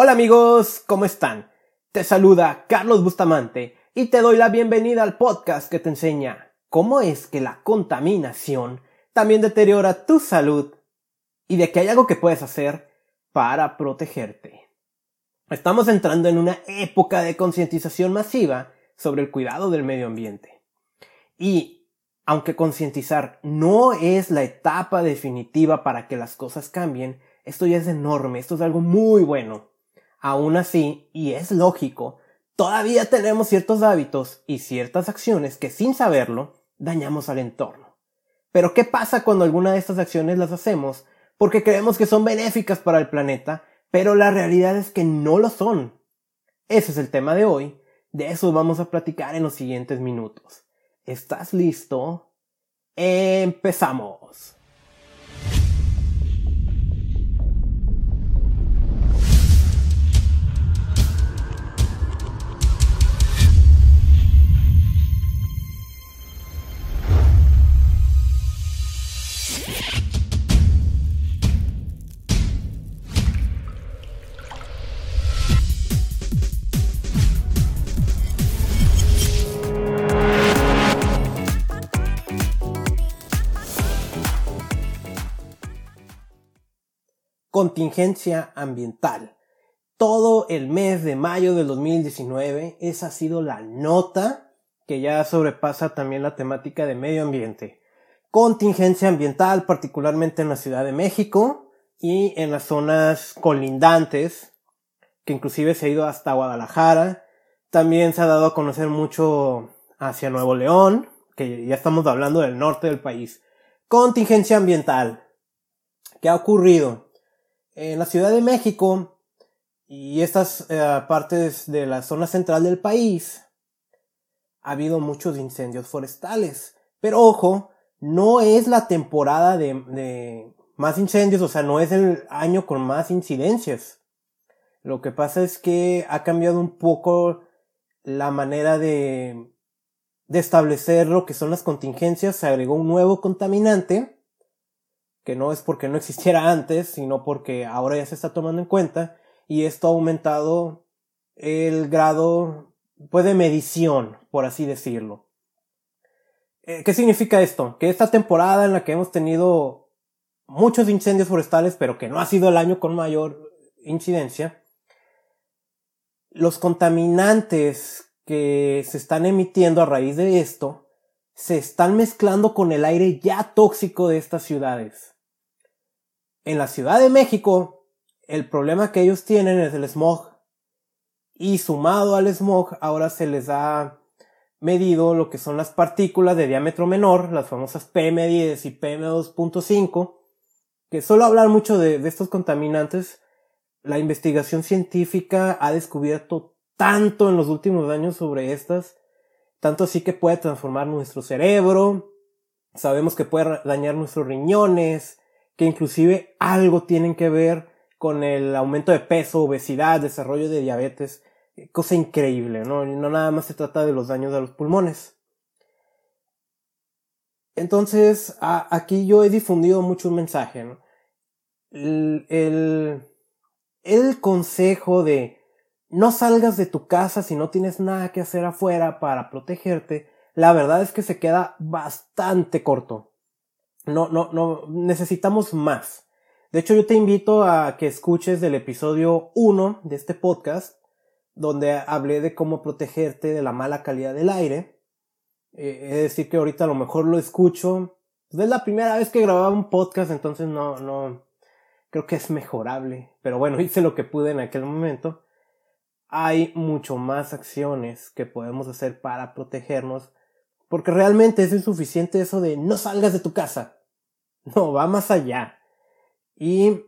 Hola amigos, ¿cómo están? Te saluda Carlos Bustamante y te doy la bienvenida al podcast que te enseña cómo es que la contaminación también deteriora tu salud y de que hay algo que puedes hacer para protegerte. Estamos entrando en una época de concientización masiva sobre el cuidado del medio ambiente. Y aunque concientizar no es la etapa definitiva para que las cosas cambien, esto ya es enorme, esto es algo muy bueno. Aún así, y es lógico, todavía tenemos ciertos hábitos y ciertas acciones que sin saberlo dañamos al entorno. Pero ¿qué pasa cuando alguna de estas acciones las hacemos porque creemos que son benéficas para el planeta, pero la realidad es que no lo son? Ese es el tema de hoy, de eso vamos a platicar en los siguientes minutos. ¿Estás listo? Empezamos. Contingencia ambiental. Todo el mes de mayo del 2019, esa ha sido la nota que ya sobrepasa también la temática de medio ambiente. Contingencia ambiental, particularmente en la Ciudad de México y en las zonas colindantes, que inclusive se ha ido hasta Guadalajara. También se ha dado a conocer mucho hacia Nuevo León, que ya estamos hablando del norte del país. Contingencia ambiental. ¿Qué ha ocurrido? En la Ciudad de México y estas eh, partes de la zona central del país ha habido muchos incendios forestales. Pero ojo, no es la temporada de, más incendios, o sea, no es el año con más incidencias. Lo que pasa es que ha cambiado un poco la manera de, de establecer lo que son las contingencias. Se agregó un nuevo contaminante que no es porque no existiera antes, sino porque ahora ya se está tomando en cuenta y esto ha aumentado el grado pues, de medición, por así decirlo. Eh, ¿Qué significa esto? Que esta temporada en la que hemos tenido muchos incendios forestales, pero que no ha sido el año con mayor incidencia, los contaminantes que se están emitiendo a raíz de esto se están mezclando con el aire ya tóxico de estas ciudades. En la Ciudad de México, el problema que ellos tienen es el smog. Y sumado al smog, ahora se les ha medido lo que son las partículas de diámetro menor, las famosas PM10 y PM2.5, que solo hablar mucho de, de estos contaminantes, la investigación científica ha descubierto tanto en los últimos años sobre estas, tanto así que puede transformar nuestro cerebro, sabemos que puede dañar nuestros riñones, que inclusive algo tienen que ver con el aumento de peso, obesidad, desarrollo de diabetes, eh, cosa increíble, ¿no? No nada más se trata de los daños de los pulmones. Entonces, aquí yo he difundido mucho un mensaje, ¿no? El, el, el consejo de no salgas de tu casa si no tienes nada que hacer afuera para protegerte, la verdad es que se queda bastante corto. No, no, no, necesitamos más. De hecho, yo te invito a que escuches del episodio 1 de este podcast, donde hablé de cómo protegerte de la mala calidad del aire. Eh, es decir, que ahorita a lo mejor lo escucho. Pues, es la primera vez que grababa un podcast, entonces no, no, creo que es mejorable. Pero bueno, hice lo que pude en aquel momento. Hay mucho más acciones que podemos hacer para protegernos. Porque realmente es insuficiente eso de no salgas de tu casa. No, va más allá. Y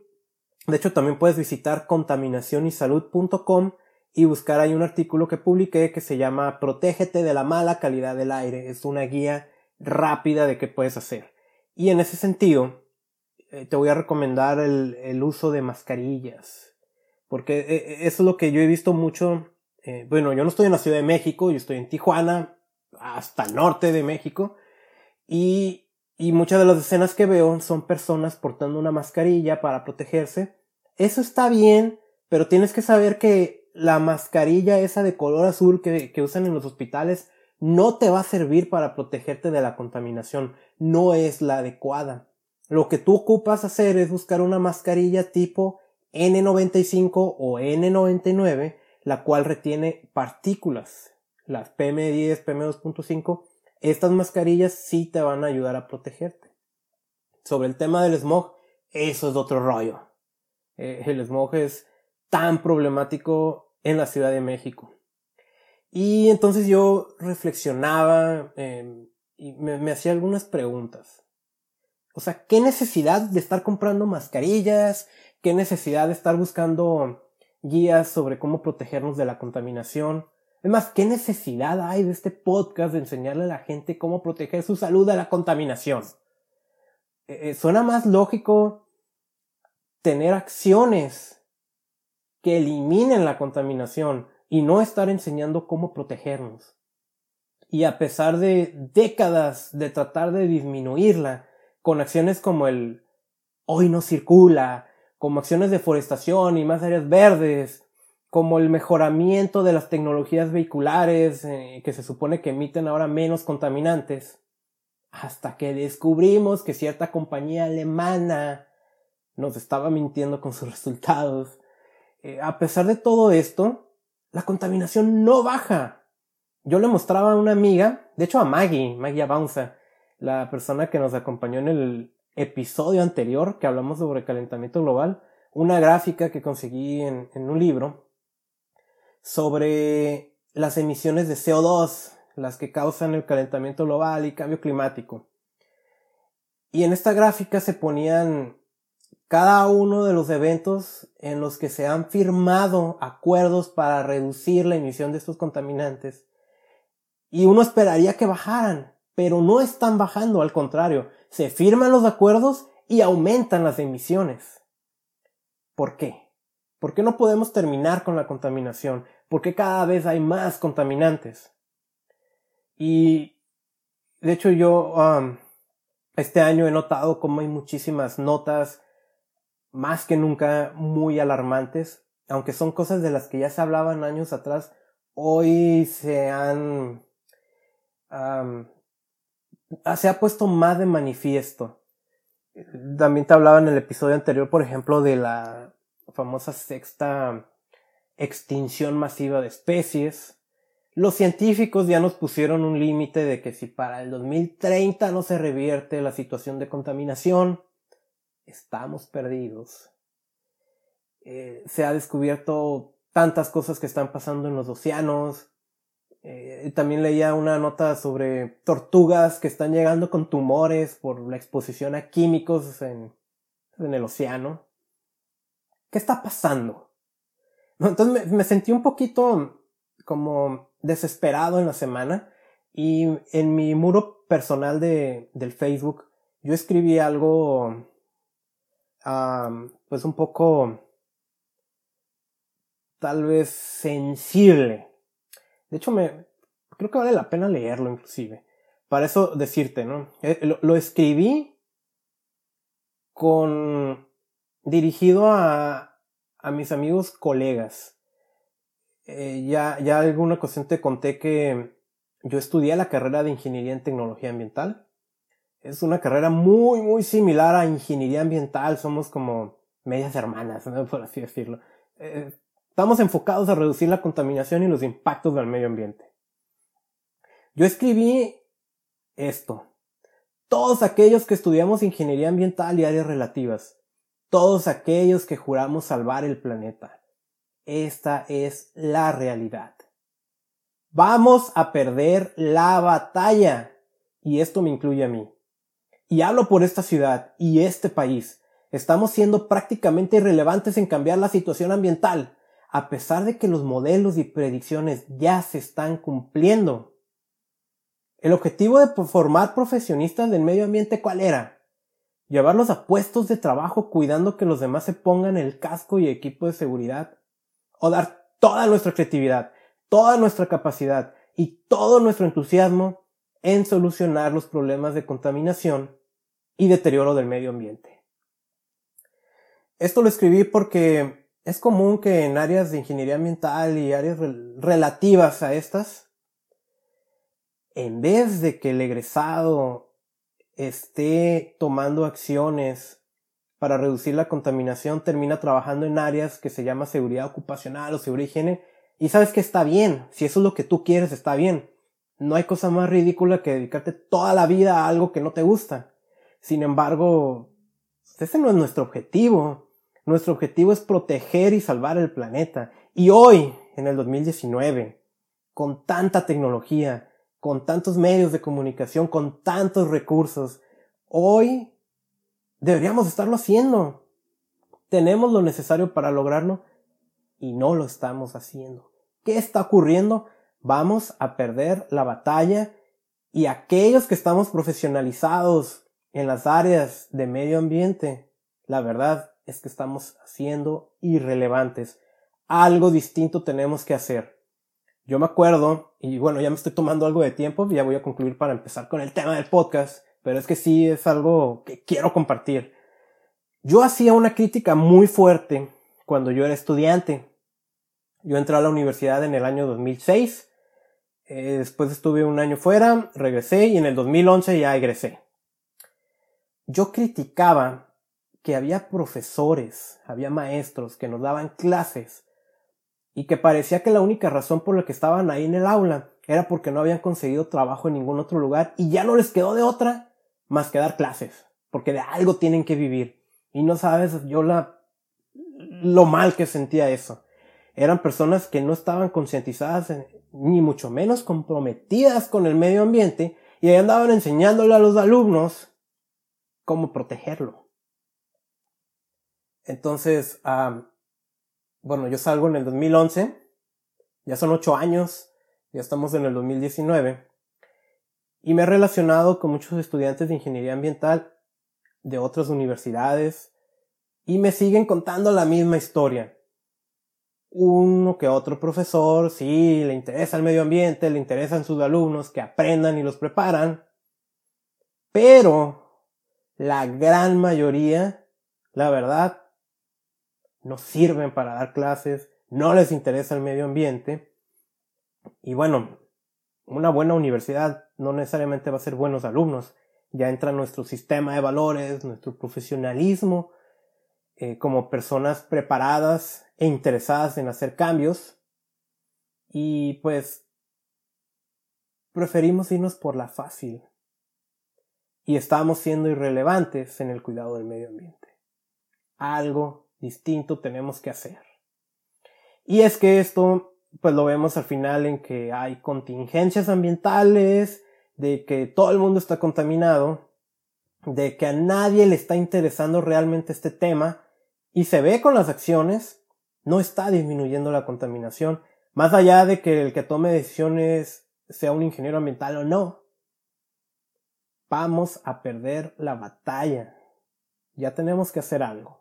de hecho también puedes visitar contaminacionysalud.com y buscar ahí un artículo que publiqué que se llama Protégete de la mala calidad del aire. Es una guía rápida de qué puedes hacer. Y en ese sentido, eh, te voy a recomendar el, uso de mascarillas. Porque eh, eh, eso es lo que yo he visto mucho. bueno, yo no estoy en la Ciudad de México, yo estoy en Tijuana, hasta el norte de México. Y y muchas de las escenas que veo son personas portando una mascarilla para protegerse. Eso está bien, pero tienes que saber que la mascarilla esa de color azul que, que usan en los hospitales no te va a servir para protegerte de la contaminación, no es la adecuada. Lo que tú ocupas hacer es buscar una mascarilla tipo N95 o N99, la cual retiene partículas, las PM10, PM2.5. Estas mascarillas sí te van a ayudar a protegerte. Sobre el tema del smog, eso es otro rollo. Eh, el smog es tan problemático en la Ciudad de México. Y entonces yo reflexionaba em, y me, hacía algunas preguntas. O sea, ¿qué necesidad de estar comprando mascarillas? ¿Qué necesidad de estar buscando guías sobre cómo protegernos de la contaminación? Es más, ¿qué necesidad hay de este podcast de enseñarle a la gente cómo proteger su salud de la contaminación? Eh, eh, suena más lógico tener acciones que eliminen la contaminación y no estar enseñando cómo protegernos. Y a pesar de décadas de tratar de disminuirla, con acciones como el hoy no circula, como acciones de forestación y más áreas verdes, como el mejoramiento de las tecnologías vehiculares eh, que se supone que emiten ahora menos contaminantes, hasta que descubrimos que cierta compañía alemana nos estaba mintiendo con sus resultados. Eh, a pesar de todo esto, la contaminación no baja. Yo le mostraba a una amiga, de hecho a Maggie, Maggie Avanza, la persona que nos acompañó en el episodio anterior que hablamos sobre calentamiento global, una gráfica que conseguí en, en un libro sobre las emisiones de CO2, las que causan el calentamiento global y cambio climático. Y en esta gráfica se ponían cada uno de los eventos en los que se han firmado acuerdos para reducir la emisión de estos contaminantes. Y uno esperaría que bajaran, pero no están bajando, al contrario, se firman los acuerdos y aumentan las emisiones. ¿Por qué? ¿Por qué no podemos terminar con la contaminación? ¿Por qué cada vez hay más contaminantes? Y de hecho yo este año he notado como hay muchísimas notas más que nunca muy alarmantes, aunque son cosas de las que ya se hablaban años atrás, hoy se han... se ha puesto más de manifiesto. También te hablaba en el episodio anterior, por ejemplo, de la famosa sexta extinción masiva de especies. Los científicos ya nos pusieron un límite de que si para el 2030 no se revierte la situación de contaminación, estamos perdidos. Eh, se ha descubierto tantas cosas que están pasando en los océanos. Eh, también leía una nota sobre tortugas que están llegando con tumores por la exposición a químicos en, en el océano. ¿Qué está pasando? Entonces me, sentí un poquito como desesperado en la semana y en mi muro personal de, del Facebook yo escribí algo pues un poco tal vez sensible. De hecho, me creo que vale la pena leerlo inclusive. Para eso decirte, ¿no? Eh, lo, escribí con dirigido a, a mis amigos colegas. Eh, ya, ya alguna ocasión te conté que yo estudié la carrera de Ingeniería en Tecnología Ambiental es una carrera muy, muy similar a ingeniería ambiental. Somos como medias hermanas, por así decirlo. Eh, estamos enfocados a reducir la contaminación y los impactos del medio ambiente. Yo escribí esto. Todos aquellos que estudiamos ingeniería ambiental y áreas relativas. Todos aquellos que juramos salvar el planeta. Esta es la realidad. Vamos a perder la batalla. Y esto me incluye a mí. Y hablo por esta ciudad y este país. Estamos siendo prácticamente irrelevantes en cambiar la situación ambiental, a pesar de que los modelos y predicciones ya se están cumpliendo. El objetivo de formar profesionistas del medio ambiente cuál era? Llevarlos a puestos de trabajo cuidando que los demás se pongan el casco y equipo de seguridad. O dar toda nuestra creatividad, toda nuestra capacidad y todo nuestro entusiasmo en solucionar los problemas de contaminación y deterioro del medio ambiente. Esto lo escribí porque es común que en áreas de ingeniería ambiental y áreas relativas a estas, en vez de que el egresado esté tomando acciones para reducir la contaminación, termina trabajando en áreas que se llama seguridad ocupacional o seguridad higiene. Y sabes que está bien, si eso es lo que tú quieres, está bien. No hay cosa más ridícula que dedicarte toda la vida a algo que no te gusta. Sin embargo, ese no es nuestro objetivo. Nuestro objetivo es proteger y salvar el planeta. Y hoy, en el 2019, con tanta tecnología, con tantos medios de comunicación, con tantos recursos, hoy deberíamos estarlo haciendo. Tenemos lo necesario para lograrlo y no lo estamos haciendo. ¿Qué está ocurriendo? Vamos a perder la batalla y aquellos que estamos profesionalizados en las áreas de medio ambiente, la verdad es que estamos siendo irrelevantes. Algo distinto tenemos que hacer. Yo me acuerdo, y bueno, ya me estoy tomando algo de tiempo, ya voy a concluir para empezar con el tema del podcast, pero es que sí es algo que quiero compartir. Yo hacía una crítica muy fuerte cuando yo era estudiante. Yo entré a la universidad en el año 2006, eh, después estuve un año fuera, regresé y en el 2011 ya egresé. Yo criticaba que había profesores, había maestros que nos daban clases y que parecía que la única razón por la que estaban ahí en el aula era porque no habían conseguido trabajo en ningún otro lugar y ya no les quedó de otra más que dar clases, porque de algo tienen que vivir. Y no sabes yo la lo mal que sentía eso. Eran personas que no estaban concientizadas ni mucho menos comprometidas con el medio ambiente y ahí andaban enseñándole a los alumnos cómo protegerlo. Entonces, bueno, yo salgo en el 2011, ya son ocho años, ya estamos en el 2019, y me he relacionado con muchos estudiantes de ingeniería ambiental de otras universidades, y me siguen contando la misma historia. Uno que otro profesor, sí, le interesa el medio ambiente, le interesan sus alumnos, que aprendan y los preparan, pero la gran mayoría, la verdad, no sirven para dar clases, no les interesa el medio ambiente. Y bueno, una buena universidad no necesariamente va a ser buenos alumnos. Ya entra nuestro sistema de valores, nuestro profesionalismo, eh, como personas preparadas e interesadas en hacer cambios. Y pues preferimos irnos por la fácil. Y estamos siendo irrelevantes en el cuidado del medio ambiente. Algo distinto tenemos que hacer. Y es que esto, pues lo vemos al final en que hay contingencias ambientales, de que todo el mundo está contaminado, de que a nadie le está interesando realmente este tema, y se ve con las acciones, no está disminuyendo la contaminación, más allá de que el que tome decisiones sea un ingeniero ambiental o no. Vamos a perder la batalla. Ya tenemos que hacer algo.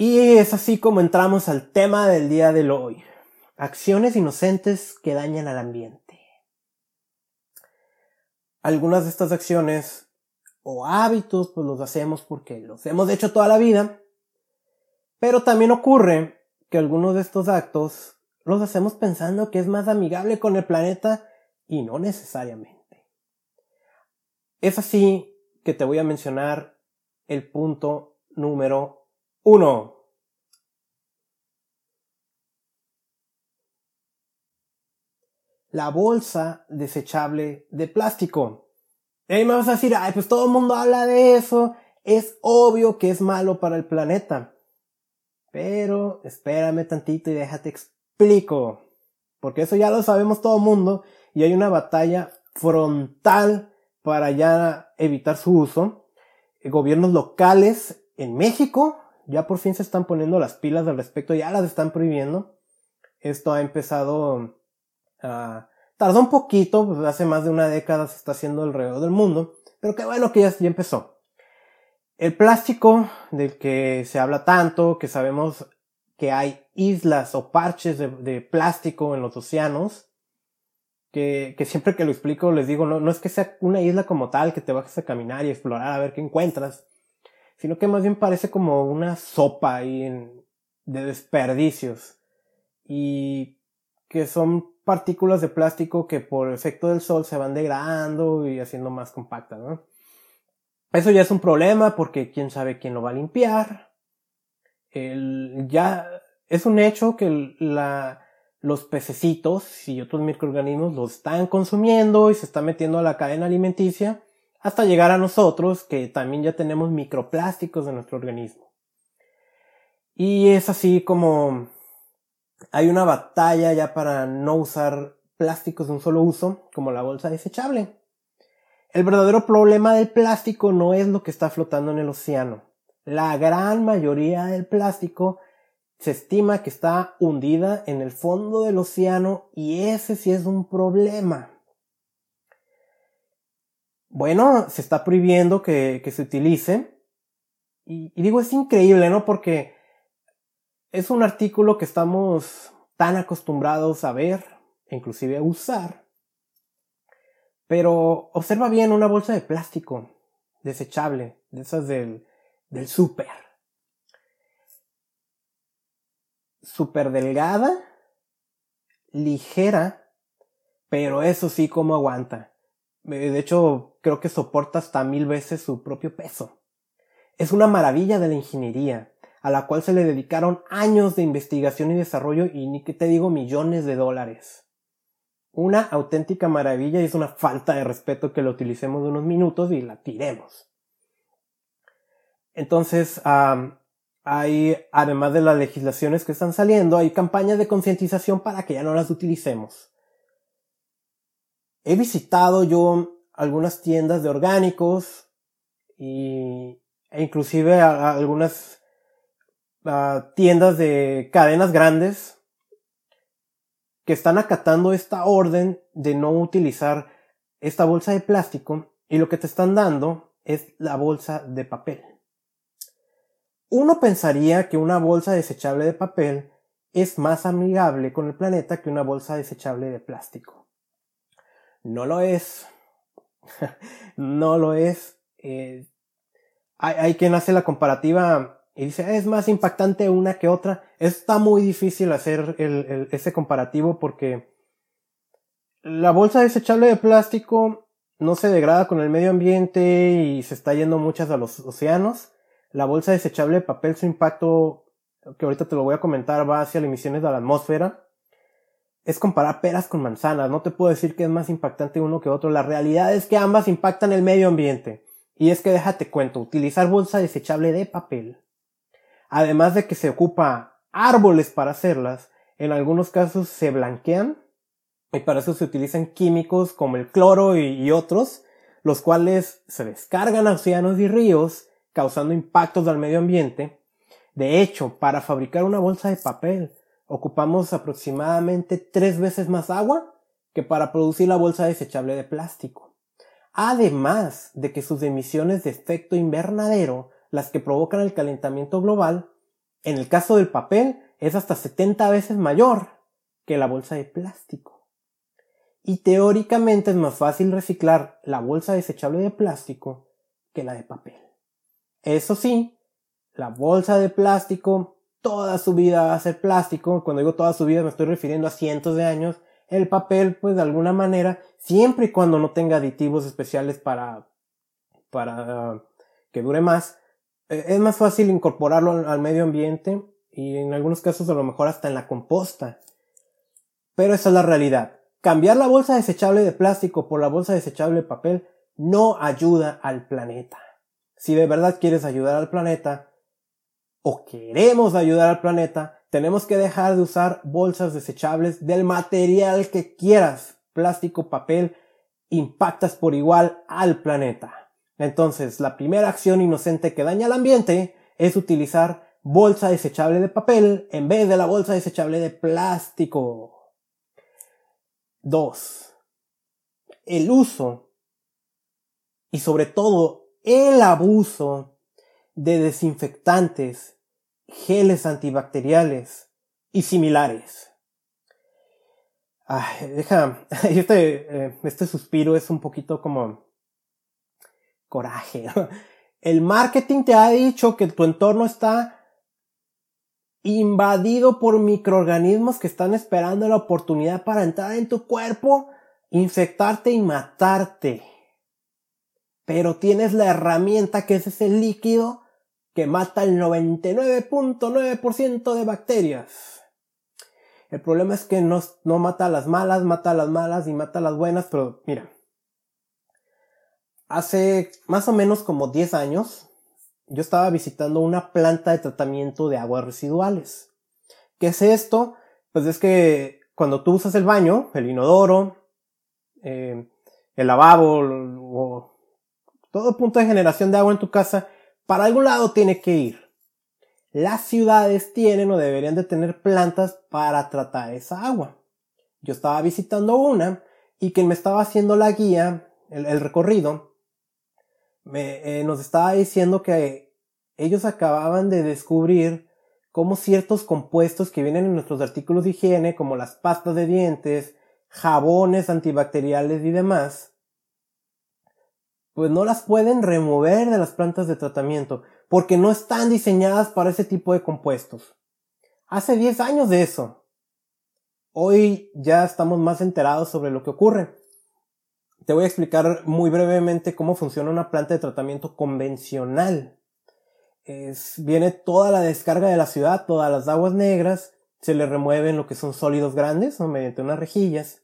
Y es así como entramos al tema del día de hoy. Acciones inocentes que dañan al ambiente. Algunas de estas acciones o hábitos pues los hacemos porque los hemos hecho toda la vida. Pero también ocurre que algunos de estos actos los hacemos pensando que es más amigable con el planeta y no necesariamente. Es así que te voy a mencionar el punto número 1. La bolsa desechable de plástico. Y me vas a decir, ay, pues todo el mundo habla de eso. Es obvio que es malo para el planeta. Pero espérame tantito y déjate explico. Porque eso ya lo sabemos todo el mundo. Y hay una batalla frontal para ya evitar su uso. Gobiernos locales en México ya por fin se están poniendo las pilas al respecto, ya las están prohibiendo. Esto ha empezado a... Tardó un poquito, pues hace más de una década se está haciendo alrededor del mundo, pero qué bueno que ya, empezó. El plástico del que se habla tanto, que sabemos que hay islas o parches de, plástico en los océanos, que, que, siempre que lo explico les digo, no, no es que sea una isla como tal, que te bajes a caminar y explorar a ver qué encuentras, sino que más bien parece como una sopa de desperdicios y que son partículas de plástico que por efecto del sol se van degradando y haciendo más compactas. Eso ya es un problema porque quién sabe quién lo va a limpiar. ya es un hecho que la, los pececitos y otros microorganismos lo están consumiendo y se está metiendo a la cadena alimenticia hasta llegar a nosotros que también ya tenemos microplásticos en nuestro organismo. Y es así como hay una batalla ya para no usar plásticos de un solo uso, como la bolsa desechable. El verdadero problema del plástico no es lo que está flotando en el océano. La gran mayoría del plástico se estima que está hundida en el fondo del océano y ese sí es un problema. Bueno, se está prohibiendo que, se utilice. Y, y digo, es increíble, ¿no? Porque es un artículo que estamos tan acostumbrados a ver, inclusive a usar. Pero observa bien una bolsa de plástico desechable, de esas del, del súper. Súper delgada, ligera, pero eso sí como aguanta. Eh, de hecho, creo que soporta hasta mil veces su propio peso. Es una maravilla de la ingeniería a la cual se le dedicaron años de investigación y desarrollo y ni que te digo millones de dólares. Una auténtica maravilla y es una falta de respeto que lo utilicemos unos minutos y la tiremos. Entonces, hay, además de las legislaciones que están saliendo, hay campañas de concientización para que ya no las utilicemos. He visitado yo algunas tiendas de orgánicos e inclusive algunas tiendas de cadenas grandes que están acatando esta orden de no utilizar esta bolsa de plástico y lo que te están dando es la bolsa de papel. Uno pensaría que una bolsa desechable de papel es más amigable con el planeta que una bolsa desechable de plástico. No lo es. no lo es. Eh, hay, hay, quien hace la comparativa y dice, es más impactante una que otra. Está muy difícil hacer ese comparativo porque la bolsa desechable de plástico no se degrada con el medio ambiente y se está yendo muchas a los océanos. La bolsa desechable de papel, su impacto, que ahorita te lo voy a comentar, va hacia las emisiones de la atmósfera. Es comparar peras con manzanas. No te puedo decir que es más impactante uno que otro. La realidad es que ambas impactan el medio ambiente. Y es que déjate cuento, utilizar bolsa desechable de papel Además de que se ocupa árboles para hacerlas, en algunos casos se blanquean y para eso se utilizan químicos como el cloro y, otros, los cuales se descargan a océanos y ríos, causando impactos al medio ambiente. De hecho, para fabricar una bolsa de papel ocupamos aproximadamente tres veces más agua que para producir la bolsa desechable de plástico. Además de que sus emisiones de efecto invernadero las que provocan el calentamiento global, en el caso del papel es hasta 70 veces mayor que la bolsa de plástico. Y teóricamente es más fácil reciclar la bolsa desechable de plástico que la de papel. Eso sí, la bolsa de plástico toda su vida va a ser plástico. Cuando digo toda su vida me estoy refiriendo a cientos de años. El papel, pues de alguna manera, siempre y cuando no tenga aditivos especiales para, para que dure más, eh, es más fácil incorporarlo al, medio ambiente y en algunos casos a lo mejor hasta en la composta. Pero esa es la realidad. Cambiar la bolsa desechable de plástico por la bolsa desechable de papel no ayuda al planeta. Si de verdad quieres ayudar al planeta o queremos ayudar al planeta, tenemos que dejar de usar bolsas desechables del material que quieras. Plástico, papel, impactas por igual al planeta. Entonces, la primera acción inocente que daña al ambiente es utilizar bolsa desechable de papel en vez de la bolsa desechable de plástico. 2. El uso y sobre todo el abuso de desinfectantes, geles antibacteriales y similares. Ay, deja, este, eh, este suspiro es un poquito como coraje. El marketing te ha dicho que tu entorno está invadido por microorganismos que están esperando la oportunidad para entrar en tu cuerpo, infectarte y matarte. Pero tienes la herramienta que es ese líquido que mata el 99.9% de bacterias. El problema es que no, no mata a las malas, mata a las malas y mata a las buenas, pero mira, hace más o menos como 10 años, yo estaba visitando una planta de tratamiento de aguas residuales. ¿Qué es esto? Pues es que cuando tú usas el baño, el inodoro, eh, el lavabo o todo punto de generación de agua en tu casa, para algún lado tiene que ir. Las ciudades tienen o deberían de tener plantas para tratar esa agua. Yo estaba visitando una y quien me estaba haciendo la guía, el recorrido, me, eh, nos estaba diciendo que ellos acababan de descubrir cómo ciertos compuestos que vienen en nuestros artículos de higiene, como las pastas de dientes, jabones antibacteriales y demás, pues no las pueden remover de las plantas de tratamiento, porque no están diseñadas para ese tipo de compuestos. Hace 10 años de eso. Hoy ya estamos más enterados sobre lo que ocurre. Te voy a explicar muy brevemente cómo funciona una planta de tratamiento convencional. viene toda la descarga de la ciudad, todas las aguas negras, se le remueven lo que son sólidos grandes, mediante unas rejillas.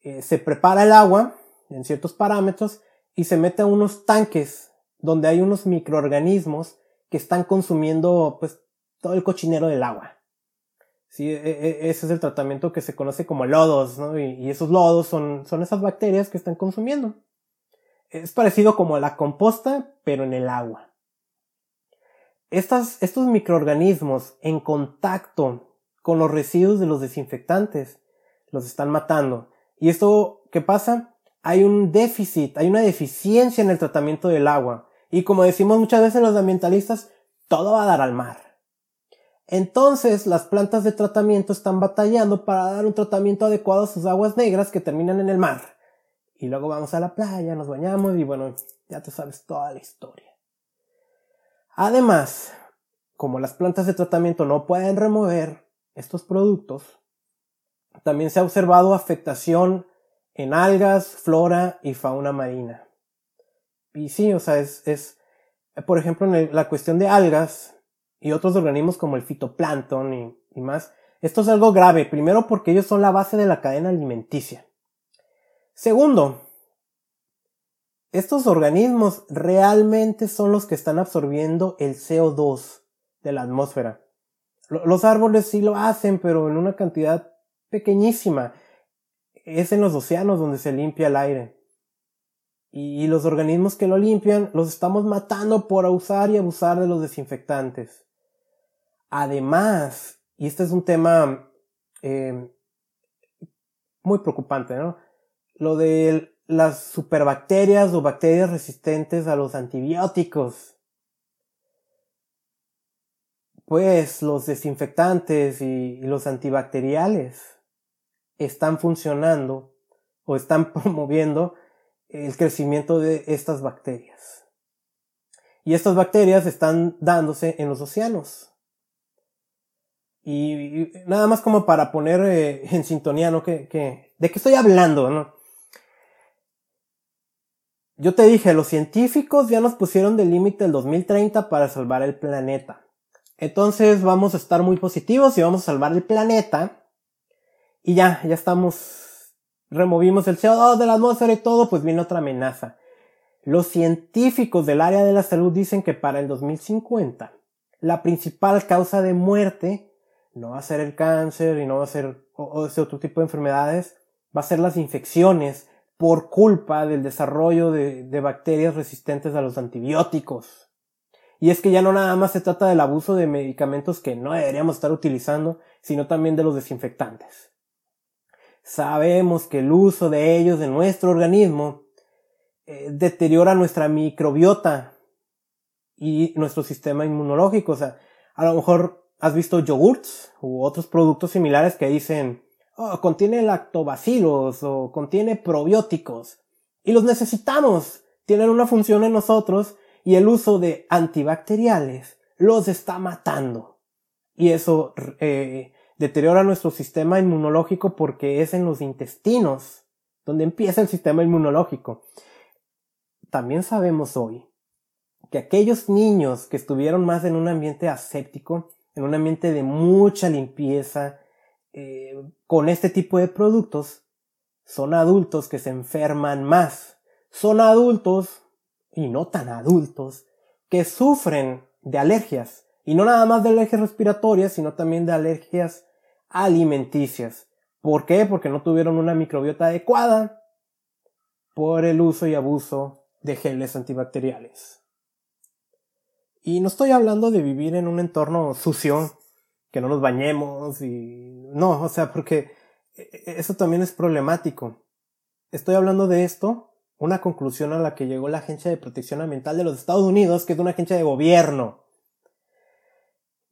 Eh, se prepara el agua en ciertos parámetros y se mete a unos tanques donde hay unos microorganismos que están consumiendo pues todo el cochinero del agua. Sí, e, e, ese es el tratamiento que se conoce como lodos, ¿no? Y, esos lodos son, son esas bacterias que están consumiendo. Es parecido como a la composta, pero en el agua. Estas, estos microorganismos en contacto con los residuos de los desinfectantes los están matando. ¿Y esto qué pasa? Hay un déficit, hay una deficiencia en el tratamiento del agua. Y como decimos muchas veces los ambientalistas, todo va a dar al mar. Entonces las plantas de tratamiento están batallando para dar un tratamiento adecuado a sus aguas negras que terminan en el mar. Y luego vamos a la playa, nos bañamos y bueno, ya te sabes toda la historia. Además, como las plantas de tratamiento no pueden remover estos productos, también se ha observado afectación en algas, flora y fauna marina. Y sí, o sea, es, es por ejemplo, en la cuestión de algas, y otros organismos como el fitoplancton y, más. Esto es algo grave, primero porque ellos son la base de la cadena alimenticia. Segundo, estos organismos realmente son los que están absorbiendo el CO2 de la atmósfera. Los árboles sí lo hacen, pero en una cantidad pequeñísima. Es en los océanos donde se limpia el aire. Y los organismos que lo limpian los estamos matando por usar y abusar de los desinfectantes. Además, y este es un tema eh, muy preocupante, ¿no? Lo de las superbacterias o bacterias resistentes a los antibióticos. Pues los desinfectantes y, los antibacteriales están funcionando o están promoviendo el crecimiento de estas bacterias. Y estas bacterias están dándose en los océanos. Y, nada más como para poner eh, en sintonía, ¿no? Que, ¿De qué estoy hablando, no? Yo te dije, los científicos ya nos pusieron de límite el 2030 para salvar el planeta. Entonces vamos a estar muy positivos y vamos a salvar el planeta. Y ya, ya estamos, removimos el CO2 de la atmósfera y todo, pues viene otra amenaza. Los científicos del área de la salud dicen que para el 2050, la principal causa de muerte no va a ser el cáncer y no va a ser ese otro tipo de enfermedades, va a ser las infecciones por culpa del desarrollo de, de bacterias resistentes a los antibióticos. Y es que ya no nada más se trata del abuso de medicamentos que no deberíamos estar utilizando, sino también de los desinfectantes. Sabemos que el uso de ellos en nuestro organismo eh, deteriora nuestra microbiota y nuestro sistema inmunológico. O sea, a lo mejor has visto yogurts u otros productos similares que dicen, oh, contiene lactobacilos o contiene probióticos. Y los necesitamos. Tienen una función en nosotros y el uso de antibacteriales los está matando. y eso eh, deteriora nuestro sistema inmunológico porque es en los intestinos donde empieza el sistema inmunológico. También sabemos hoy que aquellos niños que estuvieron más en un ambiente aséptico, en un ambiente de mucha limpieza, eh, con este tipo de productos, son adultos que se enferman más. Son adultos, y no tan adultos, que sufren de alergias. Y no nada más de alergias respiratorias, sino también de alergias alimenticias. ¿Por qué? Porque no tuvieron una microbiota adecuada por el uso y abuso de geles antibacteriales. Y no estoy hablando de vivir en un entorno sucio, que no nos bañemos y... No, o sea, porque eso también es problemático. Estoy hablando de esto, una conclusión a la que llegó la Agencia de Protección Ambiental de los Estados Unidos, que es una agencia de gobierno.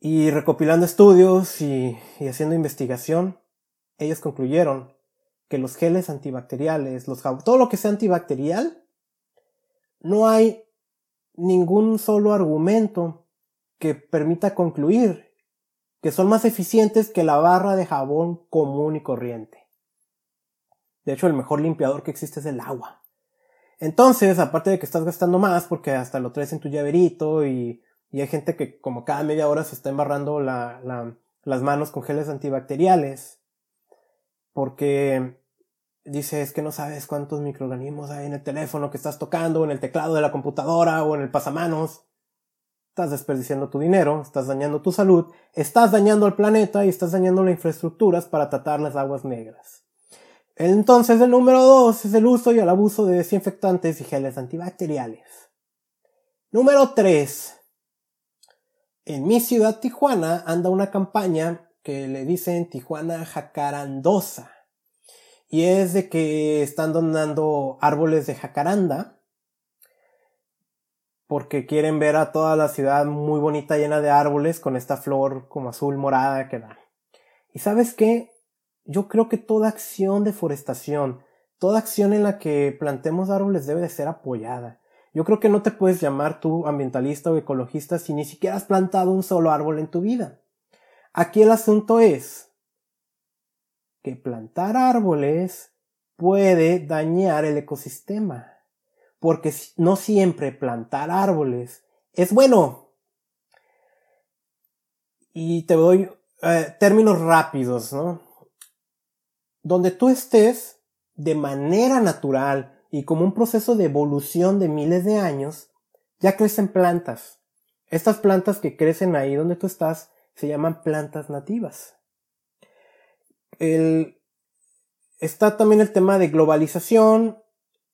Y recopilando estudios y, haciendo investigación, ellos concluyeron que los geles antibacteriales, los todo lo que sea antibacterial, no hay ningún solo argumento que permita concluir que son más eficientes que la barra de jabón común y corriente. De hecho, el mejor limpiador que existe es el agua. Entonces, aparte de que estás gastando más porque hasta lo traes en tu llaverito y, y hay gente que como cada media hora se está embarrando las manos con geles antibacteriales porque dice es que no sabes cuántos microorganismos hay en el teléfono que estás tocando, en el teclado de la computadora o en el pasamanos. Estás desperdiciando tu dinero, estás dañando tu salud, estás dañando al planeta y estás dañando las infraestructuras para tratar las aguas negras. Entonces el número dos es el uso y el abuso de desinfectantes y geles antibacteriales. Número 3. En mi ciudad Tijuana anda una campaña que le dicen Tijuana Jacarandosa. Y es de que están donando árboles de jacaranda porque quieren ver a toda la ciudad muy bonita llena de árboles con esta flor como azul morada que da. Y sabes qué? Yo creo que toda acción de forestación, toda acción en la que plantemos árboles debe de ser apoyada. Yo creo que no te puedes llamar tú ambientalista o ecologista si ni siquiera has plantado un solo árbol en tu vida. Aquí el asunto es que plantar árboles puede dañar el ecosistema porque no siempre plantar árboles es bueno. Y te doy eh, términos rápidos, ¿no? Donde tú estés de manera natural y como un proceso de evolución de miles de años, ya crecen plantas. Estas plantas que crecen ahí donde tú estás se llaman plantas nativas. El, está también el tema de globalización,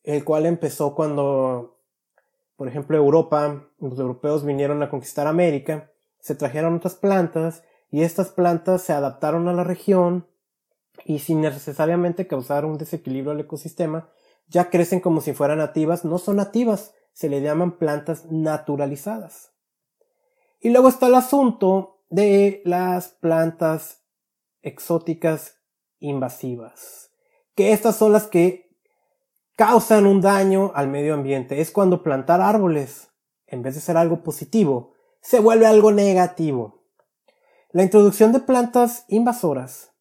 el cual empezó cuando, por ejemplo, Europa, los europeos vinieron a conquistar América, se trajeron otras plantas y estas plantas se adaptaron a la región y sin necesariamente causar un desequilibrio al ecosistema, ya crecen como si fueran nativas, no son nativas, se le llaman plantas naturalizadas. Y luego está el asunto de las plantas exóticas invasivas, que estas son las que causan un daño al medio ambiente. Es cuando plantar árboles, en vez de ser algo positivo, se vuelve algo negativo. La introducción de plantas invasoras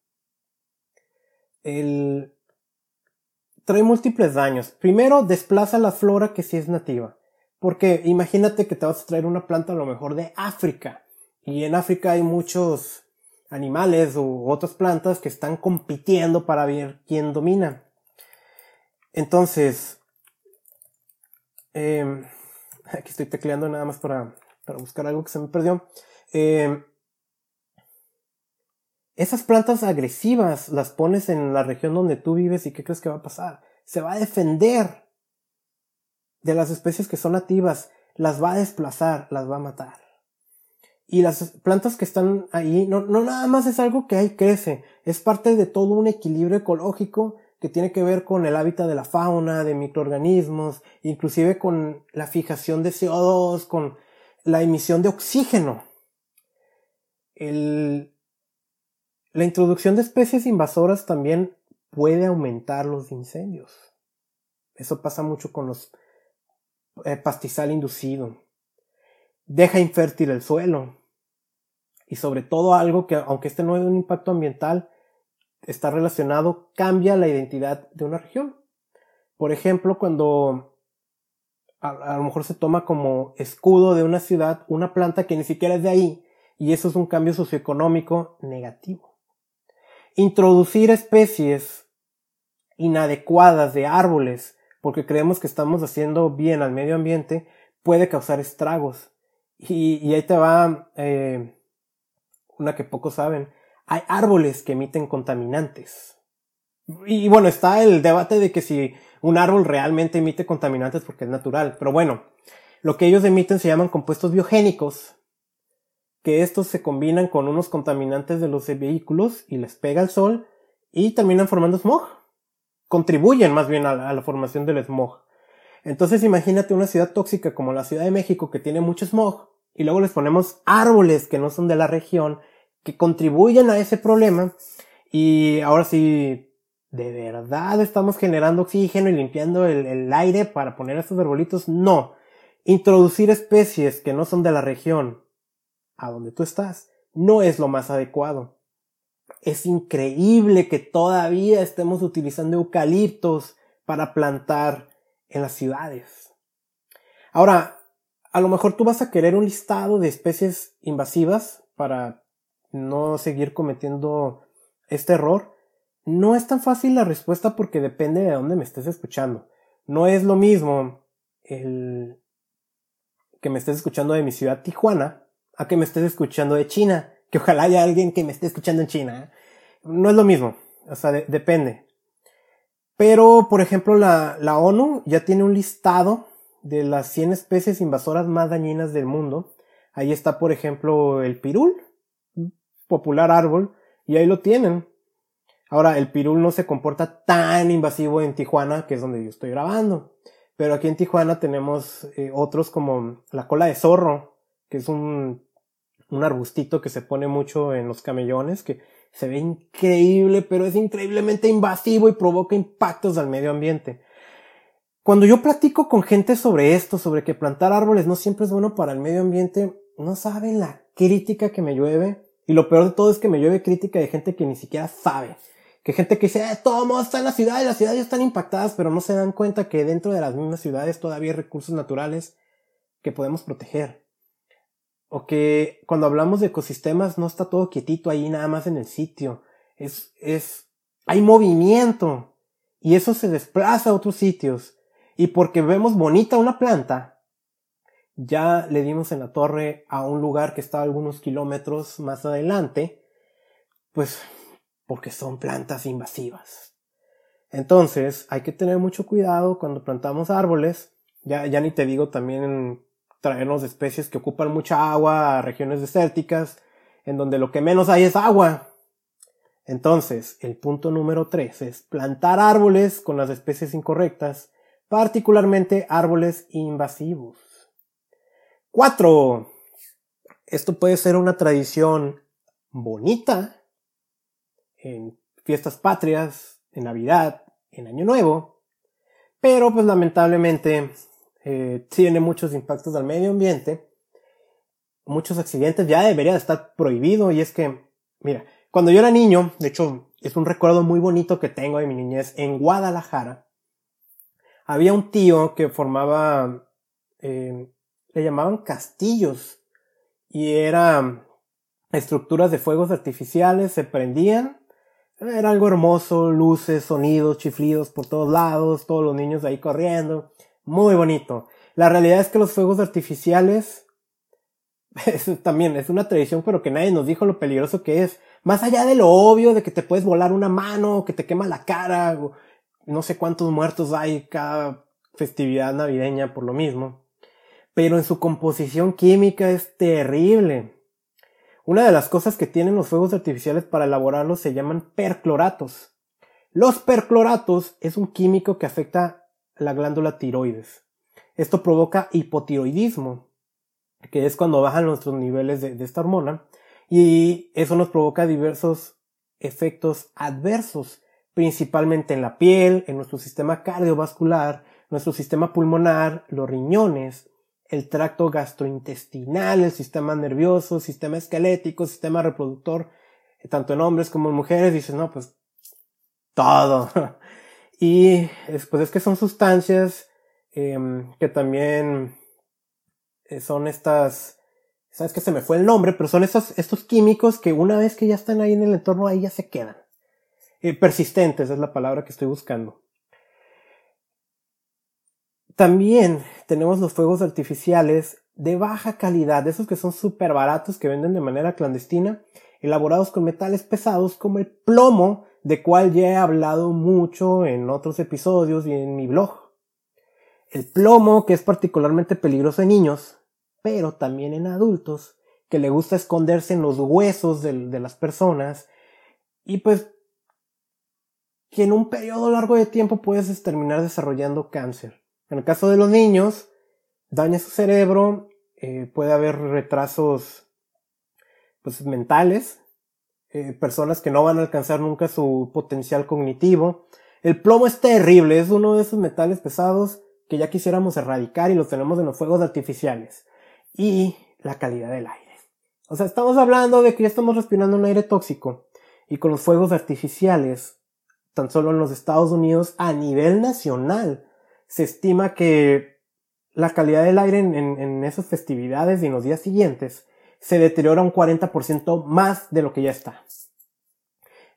trae múltiples daños. Primero, desplaza la flora que sí es nativa. Porque imagínate que te vas a traer una planta a lo mejor de África. Y en África hay muchos animales u otras plantas que están compitiendo para ver quién domina. Entonces, em, aquí estoy tecleando nada más para, buscar algo que se me perdió. Em, esas plantas agresivas las pones en la región donde tú vives y ¿qué crees que va a pasar? Se va a defender de las especies que son nativas, las va a desplazar, las va a matar. Y las plantas que están ahí, no, no nada más es algo que ahí crece, es parte de todo un equilibrio ecológico que tiene que ver con el hábitat de la fauna, de microorganismos, inclusive con la fijación de CO2, con la emisión de oxígeno. La introducción de especies invasoras también puede aumentar los incendios. Eso pasa mucho con los eh, pastizal inducido. Deja infértil el suelo. y sobre todo algo que, aunque este no es un impacto ambiental, está relacionado, cambia la identidad de una región. Por ejemplo, cuando a, lo mejor se toma como escudo de una ciudad una planta que ni siquiera es de ahí, y eso es un cambio socioeconómico negativo. Introducir especies inadecuadas de árboles porque creemos que estamos haciendo bien al medio ambiente puede causar estragos. Y, ahí te va eh, una que pocos saben. Hay árboles que emiten contaminantes. Y, bueno, está el debate de que si un árbol realmente emite contaminantes porque es natural. Pero bueno, lo que ellos emiten se llaman compuestos biogénicos, que estos se combinan con unos contaminantes de los vehículos y les pega el sol y terminan formando smog. Contribuyen más bien a la formación del smog. Entonces imagínate una ciudad tóxica como la Ciudad de México que tiene mucho smog y luego les ponemos árboles que no son de la región que contribuyen a ese problema y ahora sí de verdad estamos generando oxígeno y limpiando el, aire para poner estos arbolitos no introducir especies que no son de la región a donde tú estás no es lo más adecuado es increíble que todavía estemos utilizando eucaliptos para plantar en las ciudades. Ahora, a lo mejor tú vas a querer un listado de especies invasivas para no seguir cometiendo este error. No es tan fácil la respuesta porque depende de dónde me estés escuchando. No es lo mismo el que me estés escuchando de mi ciudad Tijuana a que me estés escuchando de China. Que ojalá haya alguien que me esté escuchando en China. No es lo mismo. O sea, depende. Pero, por ejemplo, la, la ONU ya tiene un listado de las 100 especies invasoras más dañinas del mundo. Ahí está, por ejemplo, el pirul, popular árbol, y ahí lo tienen. Ahora, el pirul no se comporta tan invasivo en Tijuana, que es donde yo estoy grabando. Pero aquí en Tijuana tenemos eh, otros como la cola de zorro, que es un, un arbustito que se pone mucho en los camellones, que se ve increíble, pero es increíblemente invasivo y provoca impactos al medio ambiente. Cuando yo platico con gente sobre esto, sobre que plantar árboles no siempre es bueno para el medio ambiente, no saben la crítica que me llueve. Y lo peor de todo es que me llueve crítica de gente que ni siquiera sabe. Que gente que dice, eh, todo mundo está en la ciudad y las ciudades están impactadas, pero no se dan cuenta que dentro de las mismas ciudades todavía hay recursos naturales que podemos proteger o que cuando hablamos de ecosistemas no está todo quietito ahí nada más en el sitio. Es, es, hay movimiento y eso se desplaza a otros sitios. Y porque vemos bonita una planta, ya le dimos en la torre a un lugar que está algunos kilómetros más adelante, pues porque son plantas invasivas. Entonces, hay que tener mucho cuidado cuando plantamos árboles. Ya, ya ni te digo también traernos especies que ocupan mucha agua a regiones desérticas, en donde lo que menos hay es agua. Entonces, el punto número 3 es plantar árboles con las especies incorrectas, particularmente árboles invasivos. 4. Esto puede ser una tradición bonita en fiestas patrias, en Navidad, en Año Nuevo, pero pues lamentablemente eh, tiene muchos impactos al medio ambiente, muchos accidentes, ya debería estar prohibido. Y es que, mira, cuando yo era niño, de hecho es un recuerdo muy bonito que tengo de mi niñez, en Guadalajara, había un tío que formaba, eh, le llamaban castillos y eran estructuras de fuegos artificiales, se prendían, era algo hermoso, luces, sonidos, chiflidos por todos lados, todos los niños ahí corriendo, muy bonito. La realidad es que los fuegos artificiales también es una tradición, pero que nadie nos dijo lo peligroso que es. Más allá de lo obvio de que te puedes volar una mano, que te quema la cara, no sé cuántos muertos hay cada festividad navideña por lo mismo. Pero en su composición química es terrible. Una de las cosas que tienen los fuegos artificiales para elaborarlos se llaman percloratos. Los percloratos es un químico que afecta la glándula tiroides. Esto provoca hipotiroidismo, que es cuando bajan nuestros niveles de, esta hormona, y eso nos provoca diversos efectos adversos, principalmente en la piel, en nuestro sistema cardiovascular, nuestro sistema pulmonar, los riñones, el tracto gastrointestinal, el sistema nervioso, sistema esquelético, sistema reproductor, tanto en hombres como en mujeres, dices, no, pues todo. y pues es que son sustancias em, que también eh, son estas, sabes que se me fue el nombre, pero son estos, estos químicos que una vez que ya están ahí en el entorno, ahí ya se quedan. Eh, persistentes es la palabra que estoy buscando. También tenemos los fuegos artificiales de baja calidad, esos que son súper baratos, que venden de manera clandestina, elaborados con metales pesados como el plomo, de cual ya he hablado mucho en otros episodios y en mi blog. El plomo, que es particularmente peligroso en niños, pero también en adultos, que le gusta esconderse en los huesos de, las personas, y pues que en un periodo largo de tiempo puedes terminar desarrollando cáncer. En el caso de los niños, daña su cerebro, eh, puede haber retrasos pues, mentales, eh, personas que no van a alcanzar nunca su potencial cognitivo. El plomo es terrible, es uno de esos metales pesados que ya quisiéramos erradicar y los tenemos en los fuegos artificiales. Y la calidad del aire. O sea, estamos hablando de que ya estamos respirando un aire tóxico y con los fuegos artificiales, tan solo en los Estados Unidos, a nivel nacional, se estima que la calidad del aire en, esas festividades y en los días siguientes se deteriora un 40% más de lo que ya está.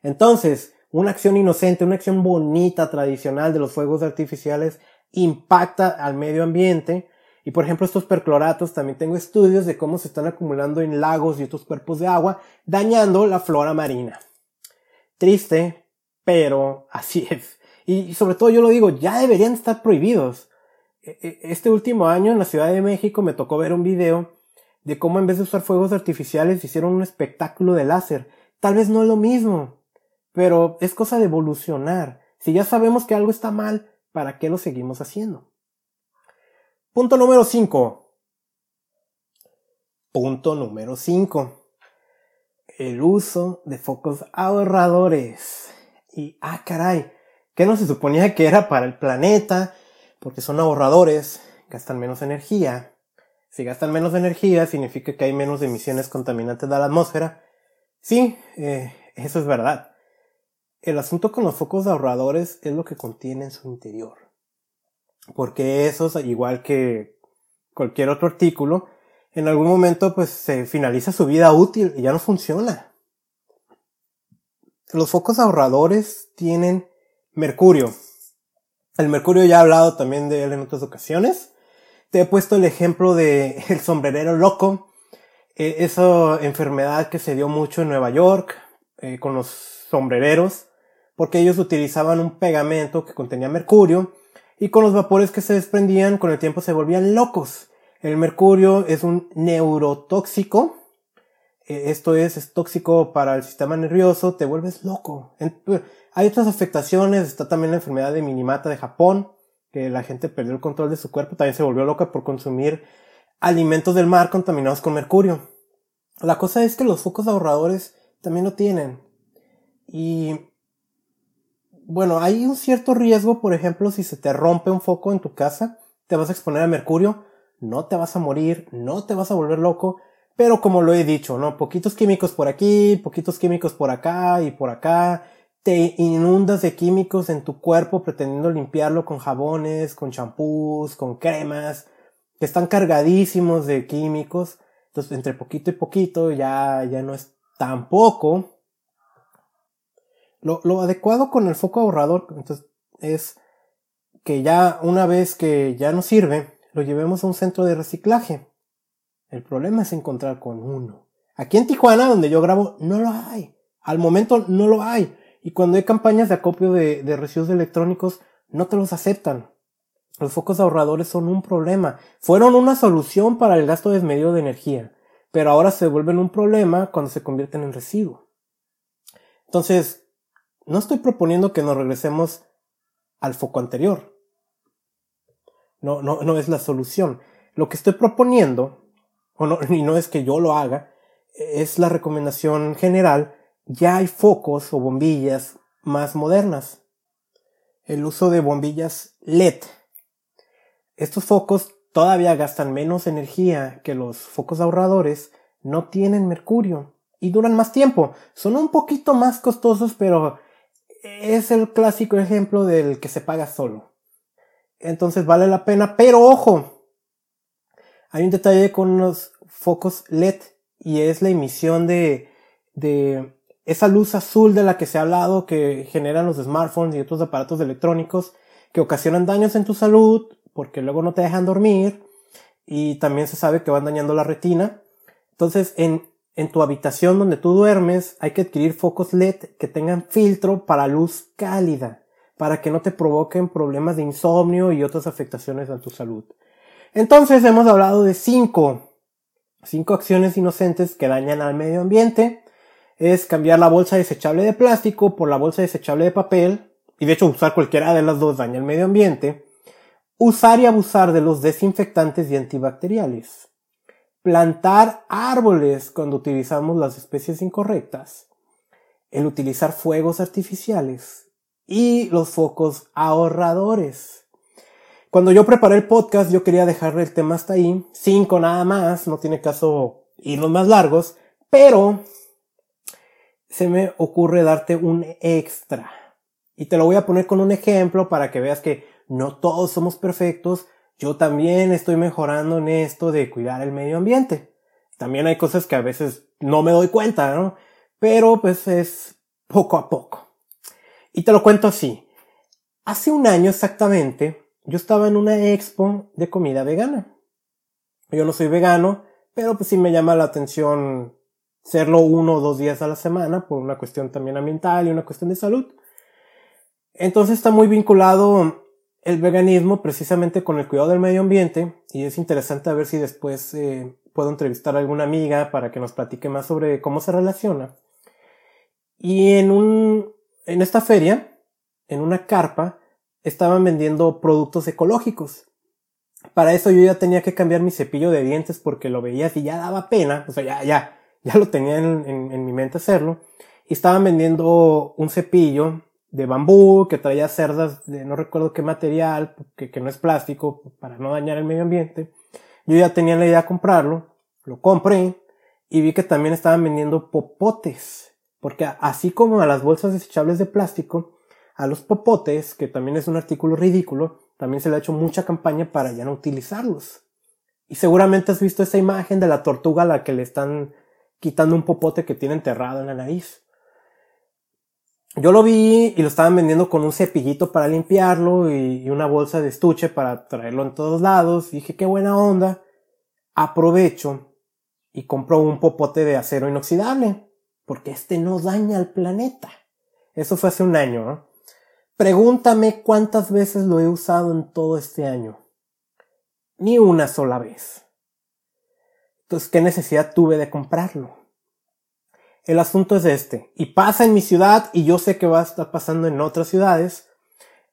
Entonces, una acción inocente, una acción bonita, tradicional de los fuegos artificiales impacta al medio ambiente. Y por ejemplo, estos percloratos, también tengo estudios de cómo se están acumulando en lagos y otros cuerpos de agua, dañando la flora marina. Triste, pero así es. Y sobre todo yo lo digo, ya deberían estar prohibidos. E, e, este último año en la Ciudad de México me tocó ver un video de cómo en vez de usar fuegos artificiales hicieron un espectáculo de láser. Tal vez no es lo mismo, pero es cosa de evolucionar. Si ya sabemos que algo está mal, ¿para qué lo seguimos haciendo? Punto número 5. Punto número 5. El uso de focos ahorradores. Y, ah, caray, que no se suponía que era para el planeta, porque son ahorradores, gastan menos energía. Si gastan menos energía, significa que hay menos emisiones contaminantes de la atmósfera. Sí, eh, eso es verdad. El asunto con los focos ahorradores es lo que contiene en su interior. Porque esos, igual que cualquier otro artículo, en algún momento pues se finaliza su vida útil y ya no funciona. Los focos ahorradores tienen Mercurio. El mercurio ya he hablado también de él en otras ocasiones. Te he puesto el ejemplo de el sombrerero loco, eh, esa enfermedad que se dio mucho en Nueva York eh, con los sombrereros, porque ellos utilizaban un pegamento que contenía mercurio y con los vapores que se desprendían con el tiempo se volvían locos. El mercurio es un neurotóxico, eh, esto es, es tóxico para el sistema nervioso, te vuelves loco. Hay otras afectaciones, está también la enfermedad de Minimata de Japón, que la gente perdió el control de su cuerpo, también se volvió loca por consumir alimentos del mar contaminados con mercurio. La cosa es que los focos ahorradores también lo tienen. Y bueno, hay un cierto riesgo, por ejemplo, si se te rompe un foco en tu casa, te vas a exponer a mercurio, no te vas a morir, no te vas a volver loco, pero como lo he dicho, ¿no? Poquitos químicos por aquí, poquitos químicos por acá y por acá, te inundas de químicos en tu cuerpo pretendiendo limpiarlo con jabones, con champús, con cremas, que están cargadísimos de químicos. Entonces, entre poquito y poquito ya, ya no es tan poco. Lo, lo adecuado con el foco ahorrador entonces, es que ya una vez que ya no sirve, lo llevemos a un centro de reciclaje. El problema es encontrar con uno. Aquí en Tijuana, donde yo grabo, no lo hay. Al momento no lo hay. Y cuando hay campañas de acopio de, residuos electrónicos, no te los aceptan. Los focos ahorradores son un problema. Fueron una solución para el gasto desmedido de energía, pero ahora se vuelven un problema cuando se convierten en residuo. Entonces, no estoy proponiendo que nos regresemos al foco anterior. No, no, no es la solución. Lo que estoy proponiendo, o no, y no es que yo lo haga, es la recomendación general ya hay focos o bombillas más modernas. El uso de bombillas LED. Estos focos todavía gastan menos energía que los focos ahorradores, no tienen mercurio y duran más tiempo. Son un poquito más costosos, pero es el clásico ejemplo del que se paga solo. Entonces vale la pena, pero ojo, hay un detalle con los focos LED y es la emisión de, de esa luz azul de la que se ha hablado que generan los smartphones y otros aparatos electrónicos que ocasionan daños en tu salud porque luego no te dejan dormir y también se sabe que van dañando la retina. Entonces, en, en tu habitación donde tú duermes hay que adquirir focos LED que tengan filtro para luz cálida, para que no te provoquen problemas de insomnio y otras afectaciones a tu salud. Entonces hemos hablado de cinco, cinco acciones inocentes que dañan al medio ambiente. Es cambiar la bolsa desechable de plástico por la bolsa desechable de papel, y de hecho usar cualquiera de las dos daña al medio ambiente. Usar y abusar de los desinfectantes y antibacteriales. Plantar árboles cuando utilizamos las especies incorrectas. El utilizar fuegos artificiales. Y los focos ahorradores. Cuando yo preparé el podcast, yo quería dejarle el tema hasta ahí. Cinco nada más, no tiene caso irnos más largos. Pero se me ocurre darte un extra. Y te lo voy a poner con un ejemplo para que veas que no todos somos perfectos. Yo también estoy mejorando en esto de cuidar el medio ambiente. También hay cosas que a veces no me doy cuenta, ¿no? Pero pues es poco a poco. Y te lo cuento así. Hace un año exactamente, yo estaba en una expo de comida vegana. Yo no soy vegano, pero pues sí me llama la atención serlo uno o dos días a la semana por una cuestión también ambiental y una cuestión de salud. Entonces está muy vinculado el veganismo precisamente con el cuidado del medio ambiente y es interesante a ver si después eh, puedo entrevistar a alguna amiga para que nos platique más sobre cómo se relaciona. Y en un, en esta feria, en una carpa, estaban vendiendo productos ecológicos. Para eso yo ya tenía que cambiar mi cepillo de dientes porque lo veía y ya daba pena, o sea, ya, ya, ya lo tenía en, mi mente hacerlo. Y estaban vendiendo un cepillo de bambú que traía cerdas de no recuerdo qué material, que, que no es plástico, para no dañar el medio ambiente. Yo ya tenía la idea de comprarlo, lo compré y vi que también estaban vendiendo popotes, porque así como a las bolsas desechables de plástico, a los popotes, que también es un artículo ridículo, también se le ha hecho mucha campaña para ya no utilizarlos. Y seguramente has visto esa imagen de la tortuga a la que le están quitando un popote que tiene enterrado en la nariz. Yo lo vi y lo estaban vendiendo con un cepillito para limpiarlo y una bolsa de estuche para traerlo en todos lados. dije, qué buena onda. Aprovecho y compro un popote de acero inoxidable, porque este no daña al planeta. Eso fue hace un año. Pregúntame cuántas veces lo he usado en todo este año. Ni una sola vez. Entonces, ¿qué necesidad tuve de comprarlo? El asunto es este, y pasa en mi ciudad, y yo sé que va a estar pasando en otras ciudades,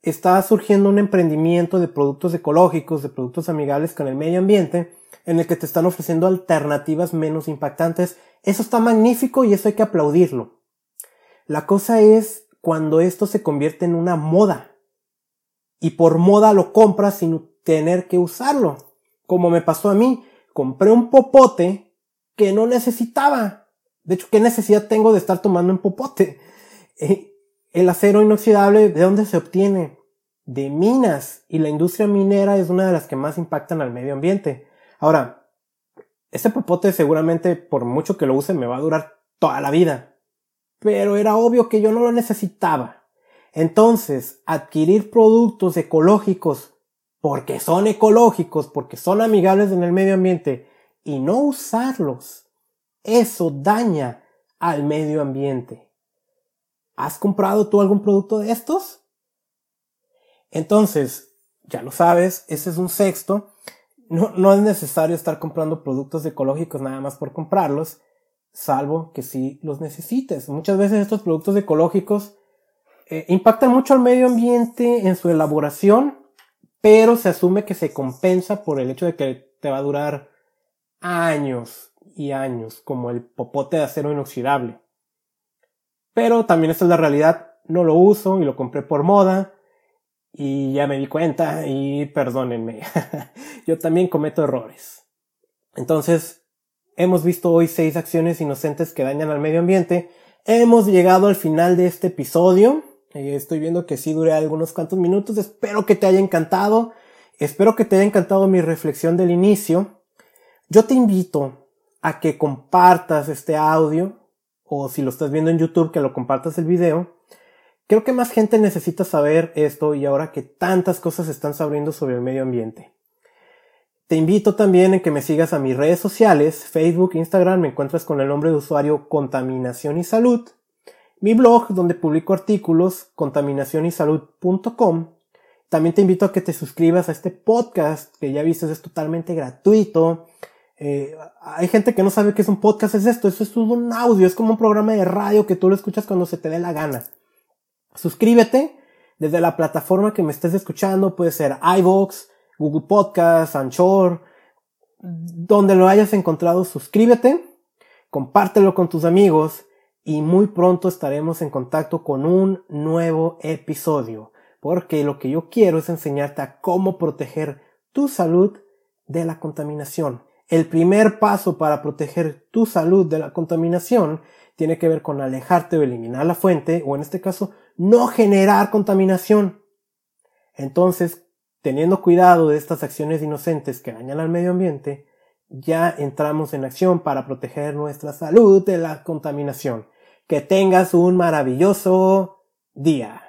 está surgiendo un emprendimiento de productos ecológicos, de productos amigables con el medio ambiente, en el que te están ofreciendo alternativas menos impactantes. Eso está magnífico y eso hay que aplaudirlo. La cosa es cuando esto se convierte en una moda. Y por moda lo compras sin tener que usarlo. Como me pasó a mí, compré un popote que no necesitaba. De hecho, ¿qué necesidad tengo de estar tomando un popote? Eh, el acero inoxidable, ¿de dónde se obtiene? De minas. Y la industria minera es una de las que más impactan al medio ambiente. Ahora, ese popote seguramente, por mucho que lo use, me va a durar toda la vida pero era obvio que yo no lo necesitaba. Entonces, adquirir productos ecológicos porque son ecológicos, porque son amigables en el medio ambiente y no usarlos, eso daña al medio ambiente. ¿Has comprado tú algún producto de estos? Entonces, ya lo sabes, ese es un sexto. No, no es necesario estar comprando productos ecológicos nada más por comprarlos salvo que sí los necesites. Muchas veces estos productos ecológicos eh, impactan mucho al medio ambiente en su elaboración, pero se asume que se compensa por el hecho de que te va a durar años y años, como el popote de acero inoxidable. Pero también esta es la realidad, no lo uso y lo compré por moda y ya me di cuenta y perdónenme. Yo también cometo errores. Entonces, hemos visto hoy seis acciones inocentes que dañan al medio ambiente. Hemos llegado al final de este episodio. Eh, estoy viendo que sí dure algunos cuantos minutos. Espero que te haya encantado. Espero que te haya encantado mi reflexión del inicio. Yo te invito a que compartas este audio o si lo estás viendo en YouTube que lo compartas el video Creo que más gente necesita saber esto y ahora que tantas cosas están sabiendo sobre el medio ambiente. Te invito también en que me sigas a mis redes sociales, Facebook, Instagram, me encuentras con el nombre de usuario Contaminación y Salud, mi blog donde publico artículos, contaminacionysalud.com. También te invito a que te suscribas a este podcast que ya viste es totalmente gratuito. Eh, hay gente que no sabe qué es un podcast, es esto, eso es un audio, es como un programa de radio que tú lo escuchas cuando se te dé la gana. Suscríbete desde la plataforma que me estés escuchando, puede ser iVoox, Google Podcast, Anchor, donde lo hayas encontrado, suscríbete, compártelo con tus amigos y muy pronto estaremos en contacto con un nuevo episodio, porque lo que yo quiero es enseñarte a cómo proteger tu salud de la contaminación. El primer paso para proteger tu salud de la contaminación tiene que ver con alejarte o eliminar la fuente, o en este caso, no generar contaminación. Entonces, teniendo cuidado de estas acciones inocentes que dañan al medio ambiente, ya entramos en acción para proteger nuestra salud de la contaminación. Que tengas un maravilloso día.